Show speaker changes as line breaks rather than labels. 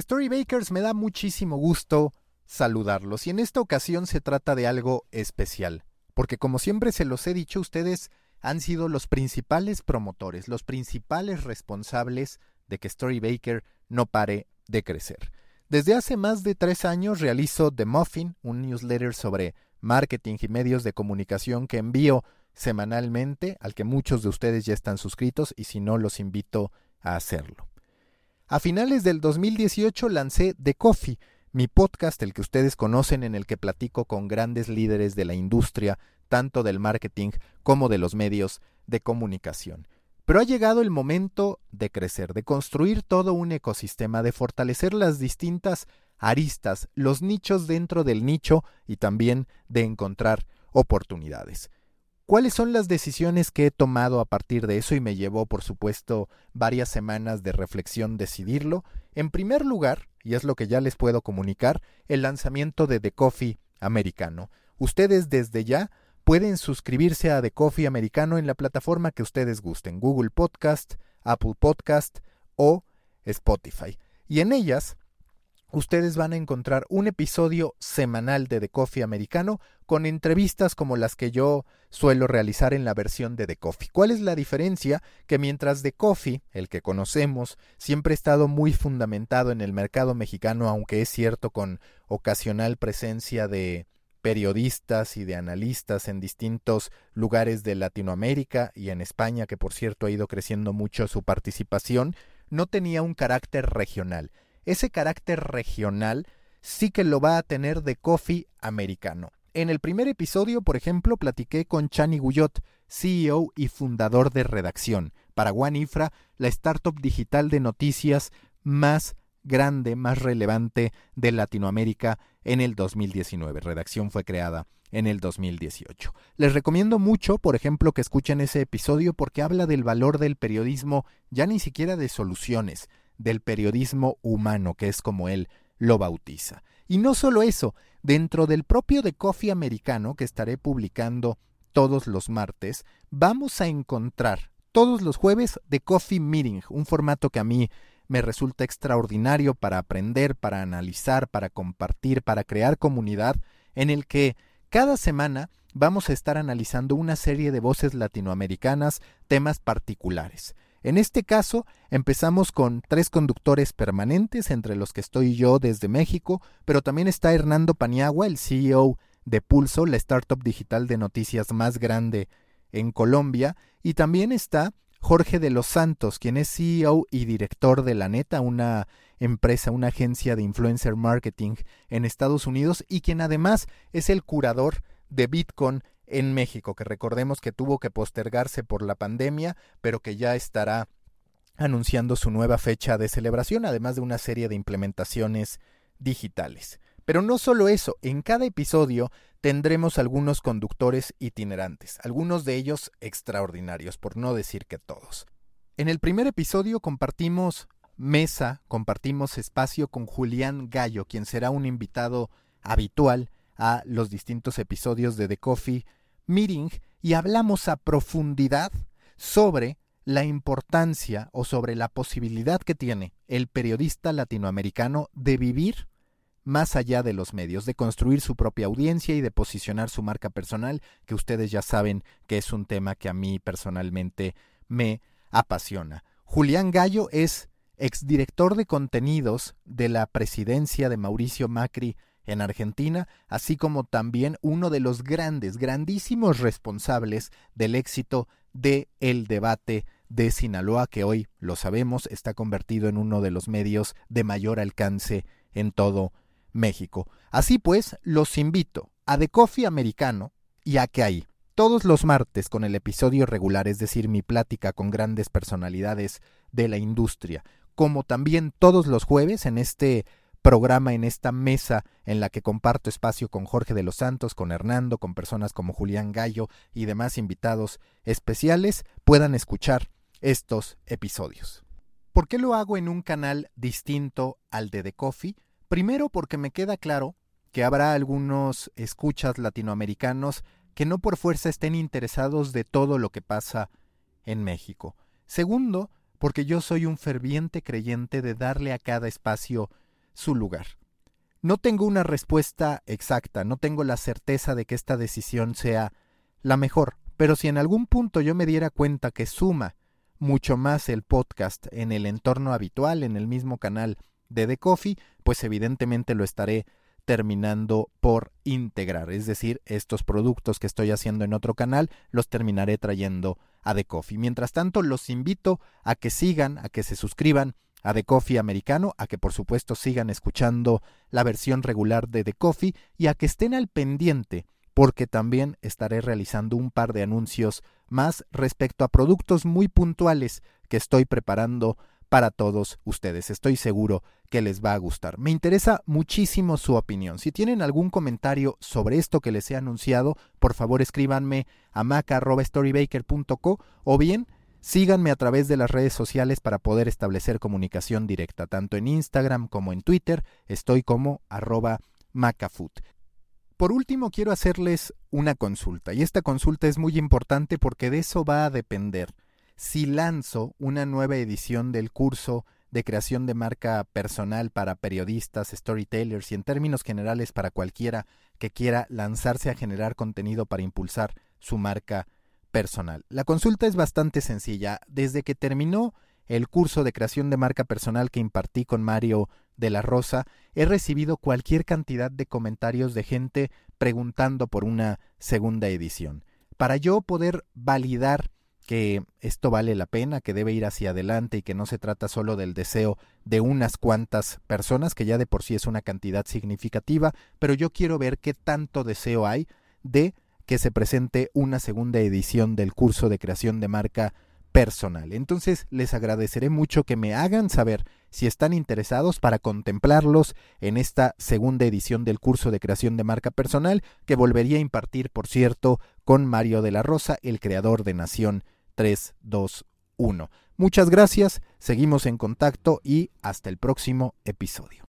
Storybakers me da muchísimo gusto saludarlos y en esta ocasión se trata de algo especial, porque como siempre se los he dicho, ustedes han sido los principales promotores, los principales responsables de que Storybaker no pare de crecer. Desde hace más de tres años realizo The Muffin, un newsletter sobre marketing y medios de comunicación que envío semanalmente, al que muchos de ustedes ya están suscritos y si no los invito a hacerlo. A finales del 2018 lancé The Coffee, mi podcast, el que ustedes conocen, en el que platico con grandes líderes de la industria, tanto del marketing como de los medios de comunicación. Pero ha llegado el momento de crecer, de construir todo un ecosistema, de fortalecer las distintas aristas, los nichos dentro del nicho y también de encontrar oportunidades. ¿Cuáles son las decisiones que he tomado a partir de eso? Y me llevó, por supuesto, varias semanas de reflexión decidirlo. En primer lugar, y es lo que ya les puedo comunicar, el lanzamiento de The Coffee Americano. Ustedes desde ya pueden suscribirse a The Coffee Americano en la plataforma que ustedes gusten, Google Podcast, Apple Podcast o Spotify. Y en ellas ustedes van a encontrar un episodio semanal de The Coffee Americano con entrevistas como las que yo suelo realizar en la versión de The Coffee. ¿Cuál es la diferencia? Que mientras The Coffee, el que conocemos, siempre ha estado muy fundamentado en el mercado mexicano, aunque es cierto con ocasional presencia de periodistas y de analistas en distintos lugares de Latinoamérica y en España, que por cierto ha ido creciendo mucho su participación, no tenía un carácter regional ese carácter regional sí que lo va a tener de coffee americano. En el primer episodio, por ejemplo, platiqué con Chani Guyot, CEO y fundador de Redacción, para Infra, la startup digital de noticias más grande, más relevante de Latinoamérica en el 2019. Redacción fue creada en el 2018. Les recomiendo mucho, por ejemplo, que escuchen ese episodio porque habla del valor del periodismo, ya ni siquiera de soluciones, del periodismo humano, que es como él lo bautiza. Y no solo eso, dentro del propio de Coffee americano, que estaré publicando todos los martes, vamos a encontrar todos los jueves de Coffee Meeting, un formato que a mí me resulta extraordinario para aprender, para analizar, para compartir, para crear comunidad, en el que cada semana vamos a estar analizando una serie de voces latinoamericanas, temas particulares. En este caso, empezamos con tres conductores permanentes, entre los que estoy yo desde México, pero también está Hernando Paniagua, el CEO de Pulso, la startup digital de noticias más grande en Colombia, y también está Jorge de los Santos, quien es CEO y director de La Neta, una empresa, una agencia de influencer marketing en Estados Unidos, y quien además es el curador de Bitcoin en México, que recordemos que tuvo que postergarse por la pandemia, pero que ya estará anunciando su nueva fecha de celebración, además de una serie de implementaciones digitales. Pero no solo eso, en cada episodio tendremos algunos conductores itinerantes, algunos de ellos extraordinarios, por no decir que todos. En el primer episodio compartimos mesa, compartimos espacio con Julián Gallo, quien será un invitado habitual a los distintos episodios de The Coffee Meeting y hablamos a profundidad sobre la importancia o sobre la posibilidad que tiene el periodista latinoamericano de vivir más allá de los medios, de construir su propia audiencia y de posicionar su marca personal, que ustedes ya saben que es un tema que a mí personalmente me apasiona. Julián Gallo es exdirector de contenidos de la presidencia de Mauricio Macri en Argentina, así como también uno de los grandes, grandísimos responsables del éxito de el debate de Sinaloa, que hoy, lo sabemos, está convertido en uno de los medios de mayor alcance en todo México. Así pues, los invito a The Coffee Americano y a que ahí, todos los martes con el episodio regular, es decir, mi plática con grandes personalidades de la industria, como también todos los jueves en este programa en esta mesa en la que comparto espacio con Jorge de los Santos, con Hernando, con personas como Julián Gallo y demás invitados especiales, puedan escuchar estos episodios. ¿Por qué lo hago en un canal distinto al de The Coffee? Primero porque me queda claro que habrá algunos escuchas latinoamericanos que no por fuerza estén interesados de todo lo que pasa en México. Segundo, porque yo soy un ferviente creyente de darle a cada espacio su lugar. No tengo una respuesta exacta, no tengo la certeza de que esta decisión sea la mejor, pero si en algún punto yo me diera cuenta que suma mucho más el podcast en el entorno habitual, en el mismo canal de The Coffee, pues evidentemente lo estaré terminando por integrar, es decir, estos productos que estoy haciendo en otro canal los terminaré trayendo a The Coffee. Mientras tanto, los invito a que sigan, a que se suscriban a The Coffee americano, a que por supuesto sigan escuchando la versión regular de The Coffee y a que estén al pendiente porque también estaré realizando un par de anuncios más respecto a productos muy puntuales que estoy preparando para todos ustedes. Estoy seguro que les va a gustar. Me interesa muchísimo su opinión. Si tienen algún comentario sobre esto que les he anunciado, por favor escríbanme a maca.storybaker.co o bien Síganme a través de las redes sociales para poder establecer comunicación directa, tanto en Instagram como en Twitter. Estoy como arroba macafood. Por último, quiero hacerles una consulta, y esta consulta es muy importante porque de eso va a depender si lanzo una nueva edición del curso de creación de marca personal para periodistas, storytellers y en términos generales para cualquiera que quiera lanzarse a generar contenido para impulsar su marca personal. La consulta es bastante sencilla. Desde que terminó el curso de creación de marca personal que impartí con Mario de la Rosa, he recibido cualquier cantidad de comentarios de gente preguntando por una segunda edición. Para yo poder validar que esto vale la pena, que debe ir hacia adelante y que no se trata solo del deseo de unas cuantas personas, que ya de por sí es una cantidad significativa, pero yo quiero ver qué tanto deseo hay de que se presente una segunda edición del curso de creación de marca personal. Entonces les agradeceré mucho que me hagan saber si están interesados para contemplarlos en esta segunda edición del curso de creación de marca personal que volvería a impartir, por cierto, con Mario de la Rosa, el creador de Nación 321. Muchas gracias, seguimos en contacto y hasta el próximo episodio.